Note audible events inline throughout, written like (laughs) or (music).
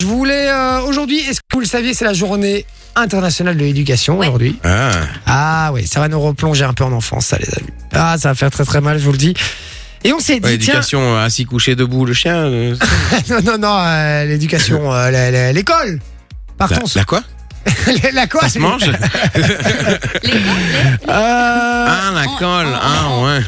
Je voulais euh, aujourd'hui, est-ce que vous le saviez, c'est la journée internationale de l'éducation Ouais. aujourd'hui. Ah. Ah oui, ça va nous replonger un peu en enfance, ça les amis. Ah, ça va faire très très mal, je vous le dis. Et on s'est dit, Ouais, tiens, éducation euh, assis couché debout le chien. euh, (laughs) non, non, non, euh, l'éducation, euh, la- la- l'école. la, Partons. la quoi? La, (laughs) la quoi? Ça se mange? (laughs) Les Ah la en- colle. en- Ah en- ouais.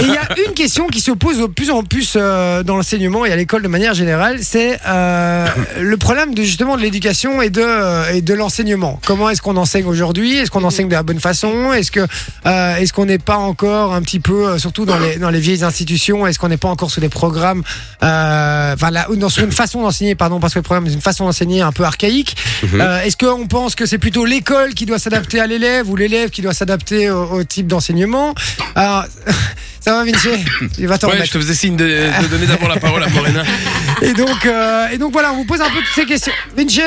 Et il y a une question qui se pose de plus en plus euh, dans l'enseignement et à l'école de manière générale, c'est euh, (laughs) le problème de justement de l'éducation et de euh, et de l'enseignement. Comment est-ce qu'on enseigne aujourd'hui? Est-ce qu'on enseigne de la bonne façon? Est-ce que euh, est-ce qu'on n'est pas encore un petit peu, surtout dans les dans les vieilles institutions, est-ce qu'on n'est pas encore sous des programmes, enfin là, dans sur une façon d'enseigner, pardon, parce que le programme est une façon d'enseigner un peu archaïque. Mhm. Euh, est-ce qu'on pense que c'est plutôt l'école qui doit s'adapter à l'élève ou l'élève qui doit s'adapter au, au type d'enseignement Alors, (laughs) Ça va Vinci Il va t'en Ouais, je te faisais signe de, de donner d'abord la parole à Morena. Et donc, euh, et donc voilà, on vous pose un peu toutes ces questions. Vinci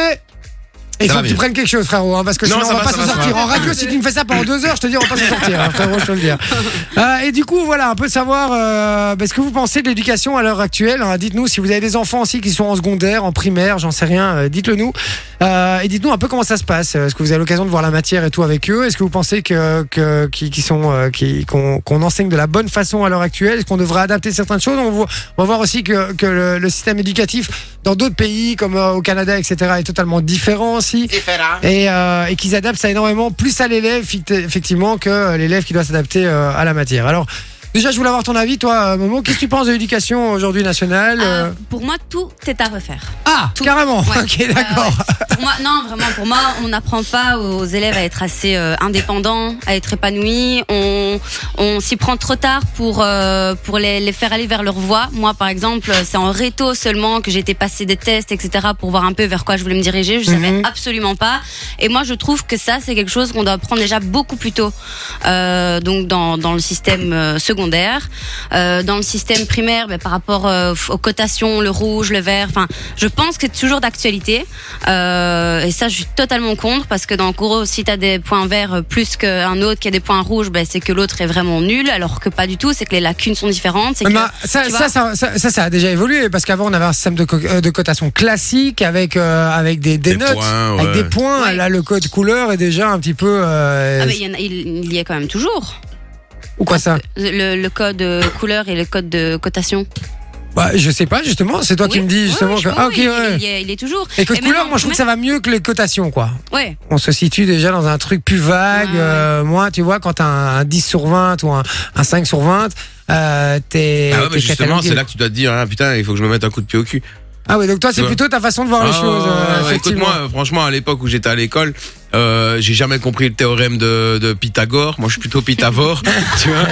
il faut que tu prennes quelque chose, frérot, hein, parce que Non, sinon on va va, pas s'en sortir. va. En radio, si tu me fais ça pendant deux heures, je te dis, on va pas s'en sortir, hein, frérot, je te le dis. (laughs) Euh, et du coup, voilà, un peu savoir euh, bah, ce que vous pensez de l'éducation à l'heure actuelle. hein. Dites-nous si vous avez des enfants aussi qui sont en secondaire, en primaire, j'en sais rien, euh, dites-le nous. Euh, et dites-nous un peu comment ça se passe. Est-ce que vous avez l'occasion de voir la matière et tout avec eux? Est-ce que vous pensez que que- qui, qui sont qui qu'on qu'on enseigne de la bonne façon à l'heure actuelle? Est-ce qu'on devrait adapter certaines choses? On, voit- on va voir aussi que, que le, le système éducatif dans d'autres pays comme au Canada, etc., est totalement différent aussi et, euh, et qu'ils adaptent ça énormément plus à l'élève effectivement que euh, l'élève qui doit s'adapter euh, à la matière. Alors déjà je voulais avoir ton avis toi Momo, qu'est-ce que tu penses de l'éducation aujourd'hui nationale euh, euh? pour moi, tout est à refaire. Ah tout. carrément Ouais. (laughs) ok d'accord. Pour moi, non, vraiment, pour moi, on n'apprend pas aux élèves à être assez euh, indépendants, à être épanouis. On, on s'y prend trop tard pour, euh, pour les, les faire aller vers leur voie. Moi, par exemple, c'est en réto seulement que j'ai été passer des tests, etc., pour voir un peu vers quoi je voulais me diriger. Je savais Mhm. absolument pas. Et moi, je trouve que ça, c'est quelque chose qu'on doit apprendre déjà beaucoup plus tôt. Euh, donc, dans, dans le système euh, secondaire. Euh, dans le système primaire, ben, par rapport euh, aux cotations, le rouge, le vert, enfin, je pense que c'est toujours d'actualité. Euh, et ça, je suis totalement contre parce que dans le gros, si tu as des points verts euh, plus qu'un autre qui a des points rouges, ben, c'est que l'autre est vraiment nul, alors que pas du tout. C'est que les lacunes sont différentes. que- Bah, ça, ça, vois ça, ça, ça, ça a déjà évolué parce qu'avant on avait un système de, co- euh, de cotation classique avec euh, avec des, des Des notes, points, avec des points. Ouais. Là, le code couleur est déjà un petit peu. euh, Ah, mais il y, en a- il, il y est quand même toujours. ou quoi ça? Le, le code euh, couleur et le code de cotation. Bah, Je sais pas justement. C'est toi qui Oui, me dis justement ouais, que. Ah, ok, oui, ouais. il, est, il est toujours. Et Et couleur, moi je trouve que ça va mieux que les cotations quoi. Ouais. On se situe déjà dans un truc plus vague. Ouais, ouais. euh, moi, tu vois, quand t'as un, un 10 sur 20 ou un, un 5 sur 20, euh, t'es. Ah ouais, mais justement, c'est là que tu dois te dire, ah, putain, il faut que je me mette un coup de pied au cul. Ah ouais, donc toi, c'est plutôt ta façon de voir les Ah, choses. euh, ouais, ouais, effectivement. Écoute-moi, franchement, à l'époque où j'étais à l'école, euh, j'ai jamais compris le théorème de, de Pythagore. Moi, je suis plutôt Pythagore, (laughs) tu vois.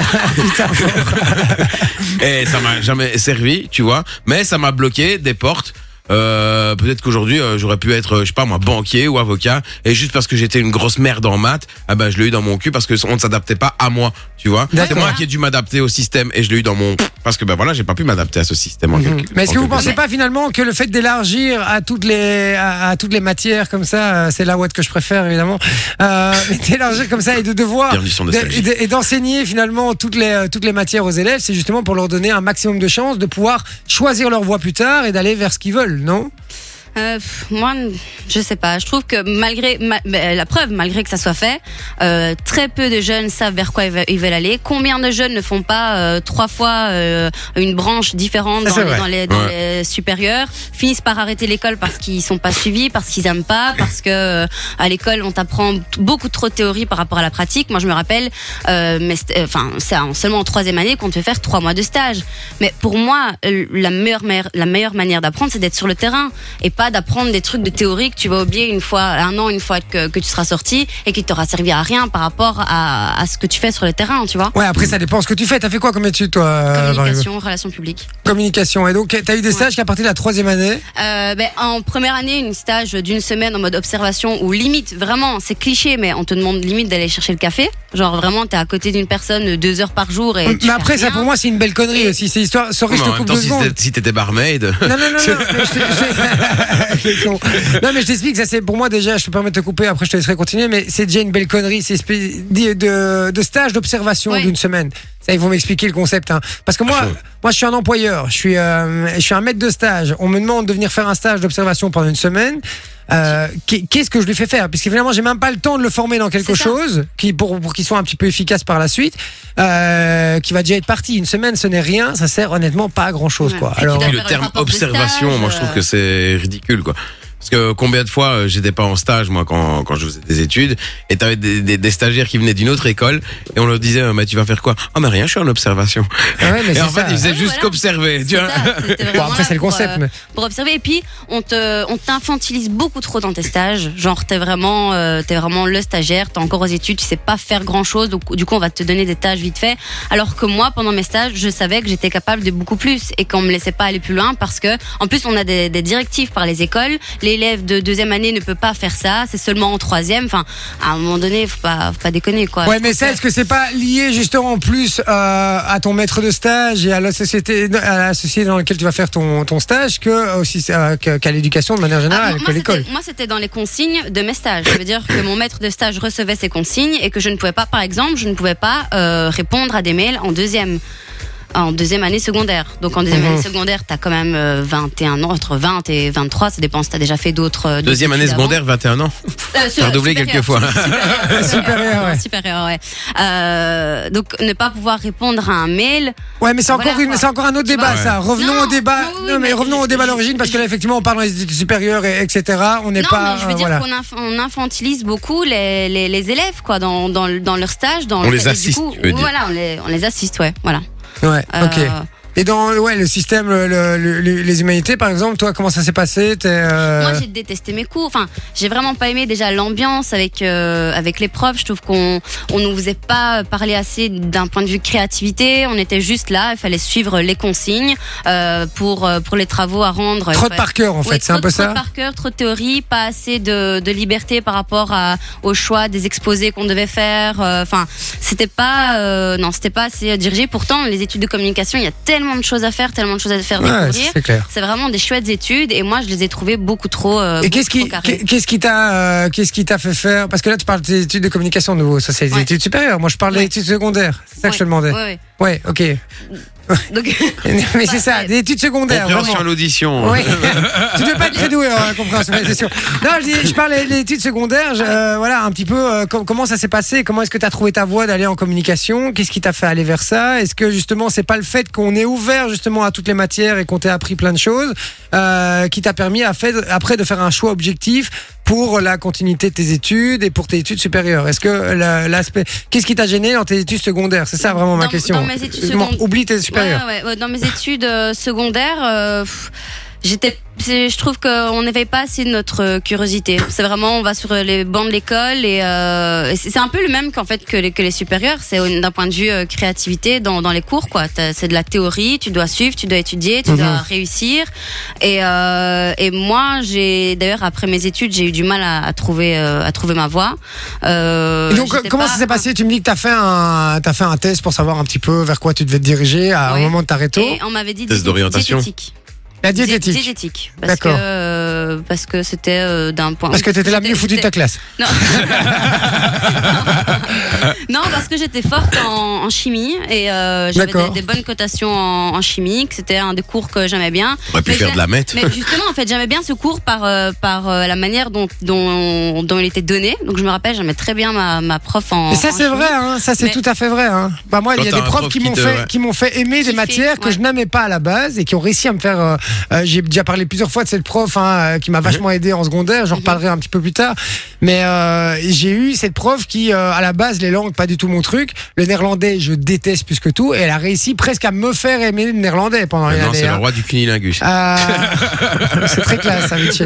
(laughs) Et ça m'a jamais servi, tu vois. Mais ça m'a bloqué des portes. Euh, peut-être qu'aujourd'hui euh, j'aurais pu être, euh, je sais pas moi, banquier ou avocat, et juste parce que j'étais une grosse merde en maths, ah ben je l'ai eu dans mon cul parce que on ne s'adaptait pas à moi, tu vois. C'est moi qui ai dû m'adapter au système et je l'ai eu dans mon parce que ben voilà, j'ai pas pu m'adapter à ce système. En Mhm. quelque- Mais est-ce que vous pensez pas finalement que le fait d'élargir à toutes les à, à toutes les matières comme ça, c'est la ouate que je préfère évidemment, euh, (laughs) d'élargir comme ça et de devoir de- et de- et d'enseigner finalement toutes les toutes les matières aux élèves, c'est justement pour leur donner un maximum de chances de pouvoir choisir leur voie plus tard et d'aller vers ce qu'ils veulent, non Euh, moi, je sais pas. Je trouve que malgré ma- ben, la preuve, malgré que ça soit fait, euh, très peu de jeunes savent vers quoi ils veulent, aller. Combien de jeunes ne font pas euh, trois fois euh, une branche différente dans les, dans les, dans Ouais. les supérieurs, finissent par arrêter l'école parce qu'ils sont pas suivis, parce qu'ils aiment pas, parce que euh, à l'école on t'apprend beaucoup trop de théorie par rapport à la pratique. Moi, je me rappelle, euh, mais euh, enfin, c'est en- seulement en troisième année qu'on te fait faire trois mois de stage. Mais pour moi, euh, la meilleure, meilleure- la meilleure manière d'apprendre, c'est d'être sur le terrain et pas d'apprendre des trucs de théorie que tu vas oublier une fois, un an, une fois que, que tu seras sorti et qui t'aura servi à rien par rapport à, à ce que tu fais sur le terrain, tu vois. Ouais, après ça dépend ce que tu fais. T'as fait quoi comme étude toi euh, Communication, relations publiques. Communication. Et donc t'as eu des Ouais. stages qu'à partir de la troisième année. Euh, ben, en première année, une stage d'une semaine en mode observation où limite, vraiment, c'est cliché, mais on te demande limite d'aller chercher le café. Genre vraiment, t'es à côté d'une personne deux heures par jour et tu Mais fais après ça pour moi c'est une belle connerie Et- aussi. C'est histoire. Sorry, je te en même coupe temps, deux si secondes. si t'étais barmaid, Non, non, non, (laughs) je je-. (laughs) non, mais je t'explique, ça c'est pour moi déjà, je peux pas me te couper, après je te laisserai continuer, mais c'est déjà une belle connerie. C'est espèce de, de, de stage d'observation d'une semaine. Ça, ils vont m'expliquer le concept. Hein. Parce que moi, Ah, moi, je suis un employeur, je suis, euh, je suis un maître de stage. On me demande de venir faire un stage d'observation pendant une semaine. Euh, qu'est- Qu'est-ce que je lui fais faire? Puisqu'évidemment, j'ai même pas le temps de le former dans quelque chose qui, pour, pour qu'il soit un petit peu efficace par la suite, euh, qui va déjà être parti. Une semaine, ce n'est rien. Ça sert honnêtement pas à grand chose, Ouais. quoi. Alors, Puis le terme observation, stage, moi je trouve euh. que c'est ridicule quoi. Parce que combien de fois euh, j'étais pas en stage moi quand, quand je faisais des études et t'avais des, des, des stagiaires qui venaient d'une autre école et on leur disait euh, mais tu vas faire quoi? Ah mais rien je suis en observation. Ah ouais, mais et en fait ça. ils faisaient Ah juste voilà. qu'observer. Tu vois (laughs) Bon, après, c'est le pour, concept. euh, mais... pour observer et puis on te on t'infantilise beaucoup trop dans tes stages genre t'es vraiment euh, t'es vraiment le stagiaire t'es encore aux études tu sais pas faire grand chose donc du coup on va te donner des tâches vite fait alors que moi pendant mes stages je savais que j'étais capable de beaucoup plus et qu'on me laissait pas aller plus loin parce que en plus on a des, des directives par les écoles l'élève de deuxième année ne peut pas faire ça c'est seulement en troisième enfin à un moment donné faut pas faut pas déconner quoi Ouais, Je mais ça, est-ce que c'est pas lié justement en plus euh, à ton maître de stage et à la société, à la société dans laquelle tu vas faire ton, ton stage que aussi euh, qu'à l'éducation de manière Ah, générale, que moi, l'école? Moi, c'était dans les consignes de mes stages. Ça veut dire que mon maître de stage recevait ses consignes et que je ne pouvais pas, par exemple, je ne pouvais pas euh, répondre à des mails en deuxième. En deuxième année secondaire. Donc en deuxième Mhm. année secondaire, t'as quand même euh, 21 ans, entre 20 et 23, ça dépend si t'as déjà fait d'autres. euh, Deuxième année secondaire 21 ans. (laughs) Euh, T'as redoublé quelques fois. (laughs) supérieur, Supérieur, ouais. supérieur, ouais. Euh, donc ne pas pouvoir répondre à un mail, Ouais, mais c'est encore, une, c'est encore un autre débat, vois ça. Revenons Non, au débat. non, oui, non, mais, mais revenons au débat d'origine parce que là, effectivement, on parle dans les études supérieures, et, etc. On n'est non, pas. mais je veux euh, dire voilà. qu'on inf- on infantilise beaucoup les, les, les élèves quoi dans, dans, dans leur stage. Dans On le- les du assiste, coup, tu veux dire. Voilà, on les, on les assiste, ouais. Voilà. Ouais, ok. Et dans ouais, le système, le- le- le- les humanités, par exemple, toi, comment ça s'est passé? Euh, Moi, j'ai détesté mes cours. Enfin, j'ai vraiment pas aimé déjà l'ambiance avec euh, avec les profs. Je trouve qu'on on nous faisait pas parler assez d'un point de vue créativité. On était juste là. Il fallait suivre les consignes euh, pour pour les travaux à rendre. Trotte fallait- par cœur, en Oui, fait, c'est un trop- peu trop ça par cœur, trop de théorie, pas assez de, de liberté par rapport à, au choix des exposés qu'on devait faire. Enfin, c'était pas, non, c'était pas assez dirigé. Pourtant, les études de communication, il y a tellement de choses à faire, tellement de choses à faire Ouais, découvrir. c'est vraiment des chouettes études et moi, je les ai trouvées beaucoup trop. euh, Et qu'est-ce qui, trop carrées. qu'est-ce qui t'a, euh, qu'est-ce qui t'a fait faire? Parce que là, tu parles des études de communication de nouveau. Ça, c'est des Ouais. études supérieures. Moi, je parle des études secondaires. C'est ça que je te demandais. Ouais, ok. (laughs) Donc, (laughs) Mais c'est ça, des études secondaires. Compréhension à l'audition. Oui. (laughs) tu devais pas être très doué en la compréhension c'est sûr. Non, je, dis- je parle des études secondaires. je- euh, voilà, un petit peu euh, com- comment ça s'est passé. Comment est-ce que tu as trouvé ta voie d'aller en communication Qu'est-ce qui t'a fait aller vers ça Est-ce que justement c'est pas le fait qu'on est ouvert justement à toutes les matières et qu'on t'ait appris plein de choses euh, qui t'a permis à fait, après de faire un choix objectif pour la continuité de tes études et pour tes études supérieures Est-ce que la- l'aspect qu'est-ce qui t'a gêné dans tes études secondaires? C'est ça vraiment ma Dans- question. dans mes études Excuse-moi, secondaires- Oublie tes supérieures. Ouais, ouais, ouais. Dans mes études euh, secondaires, euh, pff, j'étais, c'est- je trouve qu'on n'éveille pas assez notre euh, curiosité. C'est vraiment, on va sur les bancs de l'école et, euh, et c'est un peu le même qu'en fait que les, que les supérieurs. C'est d'un point de vue euh, créativité dans, dans les cours, quoi. T'as- C'est de la théorie, tu dois suivre, tu dois étudier, tu Mhm. dois réussir. Et, euh, et moi, j'ai d'ailleurs après mes études, j'ai eu du mal à, à trouver euh, à trouver ma voie. Euh, donc, comment pas- ça s'est passé? Tu me dis que tu as fait un, t'as fait un test pour savoir un petit peu vers quoi tu devais te diriger à un moment de ta réto. Et on m'avait dit Test d'orientation. La Dié- diététique. Diététique. Parce que, D'accord. Euh, parce que c'était euh, d'un point. Parce que t'étais la mieux foutue de ta classe. Non. (laughs) non, parce que j'étais forte en, en chimie et euh, j'avais D'accord. des, des bonnes cotations en, en chimie, que c'était un des cours que j'aimais bien. On aurait pu Mais faire j'ai- de la mette. Mais justement, en fait, j'aimais bien ce cours par euh, par euh, la manière dont, dont dont il était donné. Donc je me rappelle, j'aimais très bien ma, ma prof en. Et ça en c'est chimie. vrai, hein, ça c'est Mais- tout à fait vrai. Hein. Bah moi, il y a Quand des t'as un profs prof qui qui m'ont te- fait, ouais. qui m'ont fait aimer des Kiffer, matières que ouais. je n'aimais pas à la base et qui ont réussi à me faire. euh, euh, J'ai déjà parlé plusieurs fois de cette prof hein, euh, qui m'a vachement aidé en secondaire. J'en Mhm. reparlerai un petit peu plus tard. Mais euh, j'ai eu cette prof qui, euh, à la base, les langues pas du tout mon truc. Le néerlandais, je déteste plus que tout. Et elle a réussi presque à me faire aimer le néerlandais pendant une Non, année. c'est le hein. roi du cunilingus. Euh, (laughs) c'est très classe, ça, Vichy.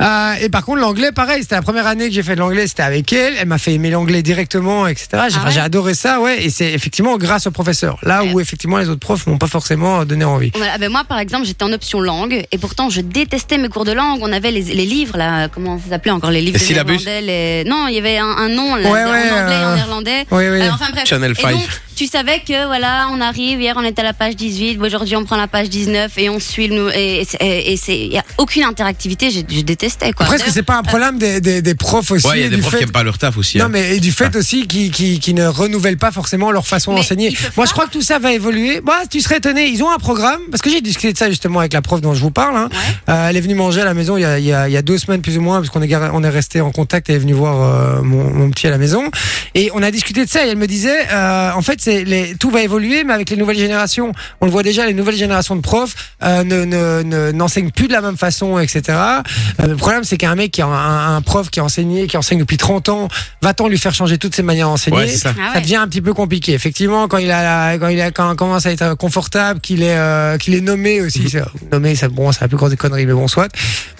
Euh, et par contre, l'anglais, pareil, c'était la première année que j'ai fait de l'anglais, c'était avec elle. Elle m'a fait aimer l'anglais directement, etc. J'ai Ah enfin, ouais j'ai adoré ça, ouais. Et c'est effectivement grâce au professeur. Là où effectivement les autres profs m'ont pas forcément donné envie. Voilà, ben moi, par exemple, j'étais en option langue et pourtant je détestais mes cours de langue. On avait les, les livres là, comment ça s'appelait encore les livres Les de néerlandais. Les... Non, il y avait un, un nom là, Ouais, en ouais, anglais, euh, en néerlandais. Oui, oui. Euh, enfin bref. Channel Et 5. donc, tu savais que voilà, on arrive, hier on était à la page 18, aujourd'hui on prend la page 19 et on suit le, et, et, et c'est, il y a aucune interactivité, j'ai- je détestais quoi. Après, est-ce que c'est pas un problème des, des, des profs aussi Ouais, il y a des profs fait- qui aiment pas leur taf aussi. Non, hein. mais et du fait aussi qui, qui, qui ne renouvellent pas forcément leur façon d'enseigner. Moi, pas. je crois que tout ça va évoluer. Moi, tu serais étonné. Ils ont un programme parce que j'ai discuté de ça justement avec la prof dont je vous parle. hein. Ouais. Euh, elle est venue manger à la maison il y a, il y a, il y a deux semaines plus ou moins parce qu'on est, gar- on est resté en contact. Elle est venue voir euh, mon, mon petit à la maison et on a discuté de ça. Et elle me disait, euh, en fait, c'est les, tout va évoluer, mais avec les nouvelles générations. On le voit déjà, les nouvelles générations de profs euh, ne, ne, ne- n'enseignent plus de la même façon, etc. Euh, le problème, c'est qu'un mec qui a un, un prof qui a enseigné, qui enseigne depuis 30 ans, va-t-on lui faire changer toutes ses manières d'enseigner? Ouais, ça. Ah ça ouais. devient un petit peu compliqué. Effectivement, quand il a, la- quand il a, quand on commence à être confortable, qu'il est, euh, qu'il est nommé aussi, c'est- nommé, ça, bon, c'est la plus grosse des conneries, mais bon, soit,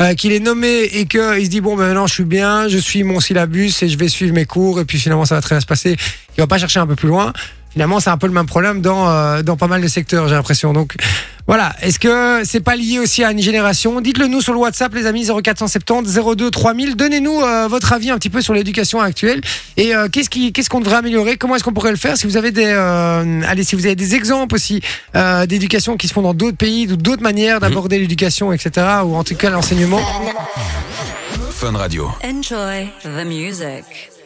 euh, qu'il est nommé et que il se dit bon, ben maintenant je suis bien, je suis mon syllabus et je vais suivre mes cours et puis finalement ça va très bien se passer. Il va pas chercher un peu plus loin. Finalement, c'est un peu le même problème dans, euh, dans pas mal de secteurs, j'ai l'impression. Donc, voilà. Est-ce que c'est pas lié aussi à une génération? Dites-le nous sur le WhatsApp, les amis, 0470 02 3000. Donnez-nous euh, votre avis un petit peu sur l'éducation actuelle et euh, qu'est-ce qui, qu'est-ce qu'on devrait améliorer? Comment est-ce qu'on pourrait le faire Si vous avez des, euh, allez, si vous avez des exemples aussi euh, d'éducation qui se font dans d'autres pays, ou d'autres manières d'aborder l'éducation, etc., ou en tout cas l'enseignement? Fun Radio. Enjoy the music.